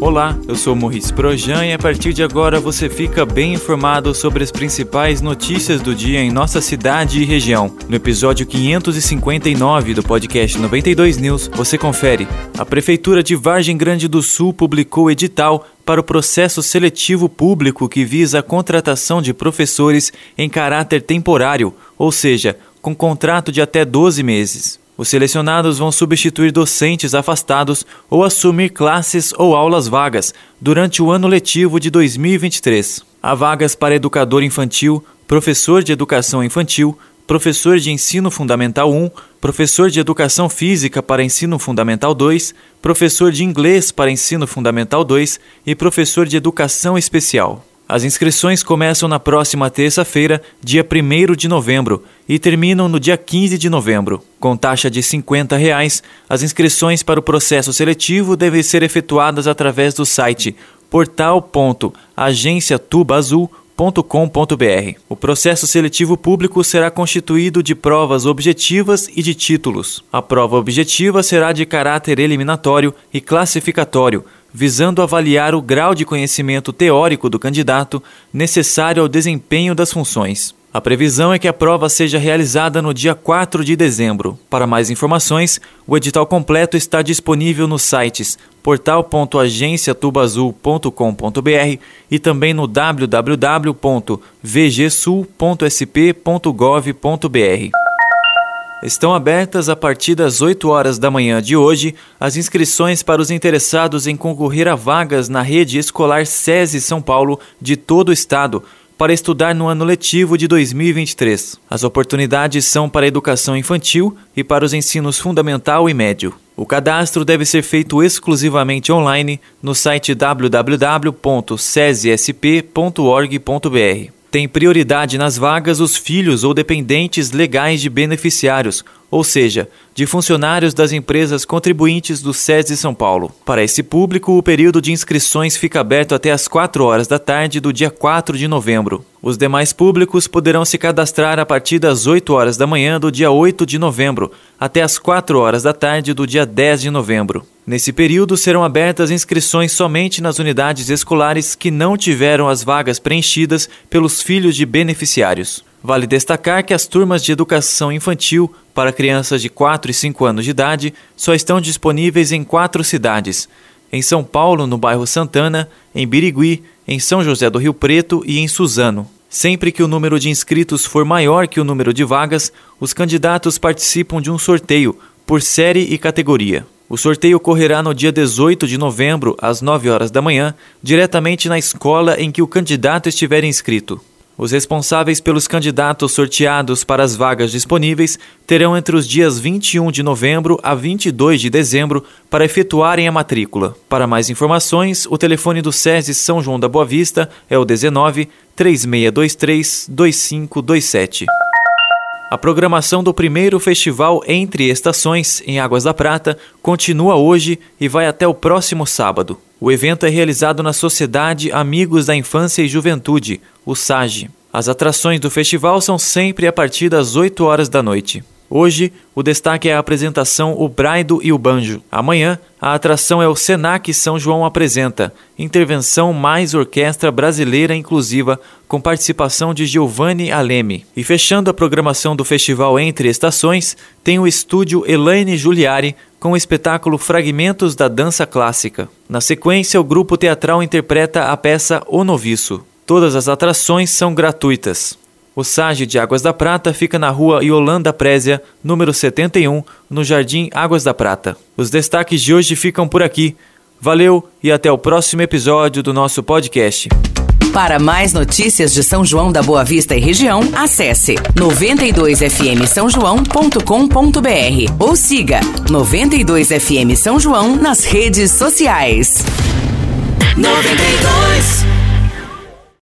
Olá, eu sou Morris Projan e a partir de agora você fica bem informado sobre as principais notícias do dia em nossa cidade e região. No episódio 559 do podcast 92 News, você confere. A Prefeitura de Vargem Grande do Sul publicou edital para o processo seletivo público que visa a contratação de professores em caráter temporário, ou seja, com contrato de até 12 meses. Os selecionados vão substituir docentes afastados ou assumir classes ou aulas vagas durante o ano letivo de 2023. Há vagas para educador infantil, professor de educação infantil, professor de ensino fundamental 1, professor de educação física para ensino fundamental 2, professor de inglês para ensino fundamental 2 e professor de educação especial. As inscrições começam na próxima terça-feira, dia 1 de novembro, e terminam no dia 15 de novembro. Com taxa de 50 reais, as inscrições para o processo seletivo devem ser efetuadas através do site portal.agenciatubazul.com.br. O processo seletivo público será constituído de provas objetivas e de títulos. A prova objetiva será de caráter eliminatório e classificatório visando avaliar o grau de conhecimento teórico do candidato necessário ao desempenho das funções. A previsão é que a prova seja realizada no dia 4 de dezembro. Para mais informações, o edital completo está disponível nos sites portal.agenciatubazul.com.br e também no www.vgsul.sp.gov.br. Estão abertas a partir das 8 horas da manhã de hoje as inscrições para os interessados em concorrer a vagas na rede escolar SESI São Paulo de todo o estado para estudar no ano letivo de 2023. As oportunidades são para a educação infantil e para os ensinos fundamental e médio. O cadastro deve ser feito exclusivamente online no site www.sesesp.org.br. Tem prioridade nas vagas os filhos ou dependentes legais de beneficiários, ou seja, de funcionários das empresas contribuintes do SESI São Paulo. Para esse público, o período de inscrições fica aberto até às 4 horas da tarde do dia 4 de novembro. Os demais públicos poderão se cadastrar a partir das 8 horas da manhã do dia 8 de novembro até às 4 horas da tarde do dia 10 de novembro. Nesse período serão abertas inscrições somente nas unidades escolares que não tiveram as vagas preenchidas pelos filhos de beneficiários. Vale destacar que as turmas de educação infantil para crianças de 4 e 5 anos de idade só estão disponíveis em quatro cidades: em São Paulo, no bairro Santana, em Birigui, em São José do Rio Preto e em Suzano. Sempre que o número de inscritos for maior que o número de vagas, os candidatos participam de um sorteio por série e categoria. O sorteio ocorrerá no dia 18 de novembro, às 9 horas da manhã, diretamente na escola em que o candidato estiver inscrito. Os responsáveis pelos candidatos sorteados para as vagas disponíveis terão entre os dias 21 de novembro a 22 de dezembro para efetuarem a matrícula. Para mais informações, o telefone do SESI São João da Boa Vista é o 19 3623 2527. A programação do primeiro festival Entre Estações, em Águas da Prata, continua hoje e vai até o próximo sábado. O evento é realizado na Sociedade Amigos da Infância e Juventude, o SAGE. As atrações do festival são sempre a partir das 8 horas da noite. Hoje, o destaque é a apresentação O Braido e o Banjo. Amanhã, a atração é o Senac São João Apresenta, intervenção mais orquestra brasileira inclusiva, com participação de Giovanni Aleme. E fechando a programação do festival Entre Estações, tem o estúdio Elaine Giuliari, com o espetáculo Fragmentos da Dança Clássica. Na sequência, o grupo teatral interpreta a peça O Noviço. Todas as atrações são gratuitas. O Sage de Águas da Prata fica na rua Yolanda Présia, número 71, no Jardim Águas da Prata. Os destaques de hoje ficam por aqui. Valeu e até o próximo episódio do nosso podcast. Para mais notícias de São João da Boa Vista e região, acesse 92fm São João.com.br ou siga 92fm São João nas redes sociais. 92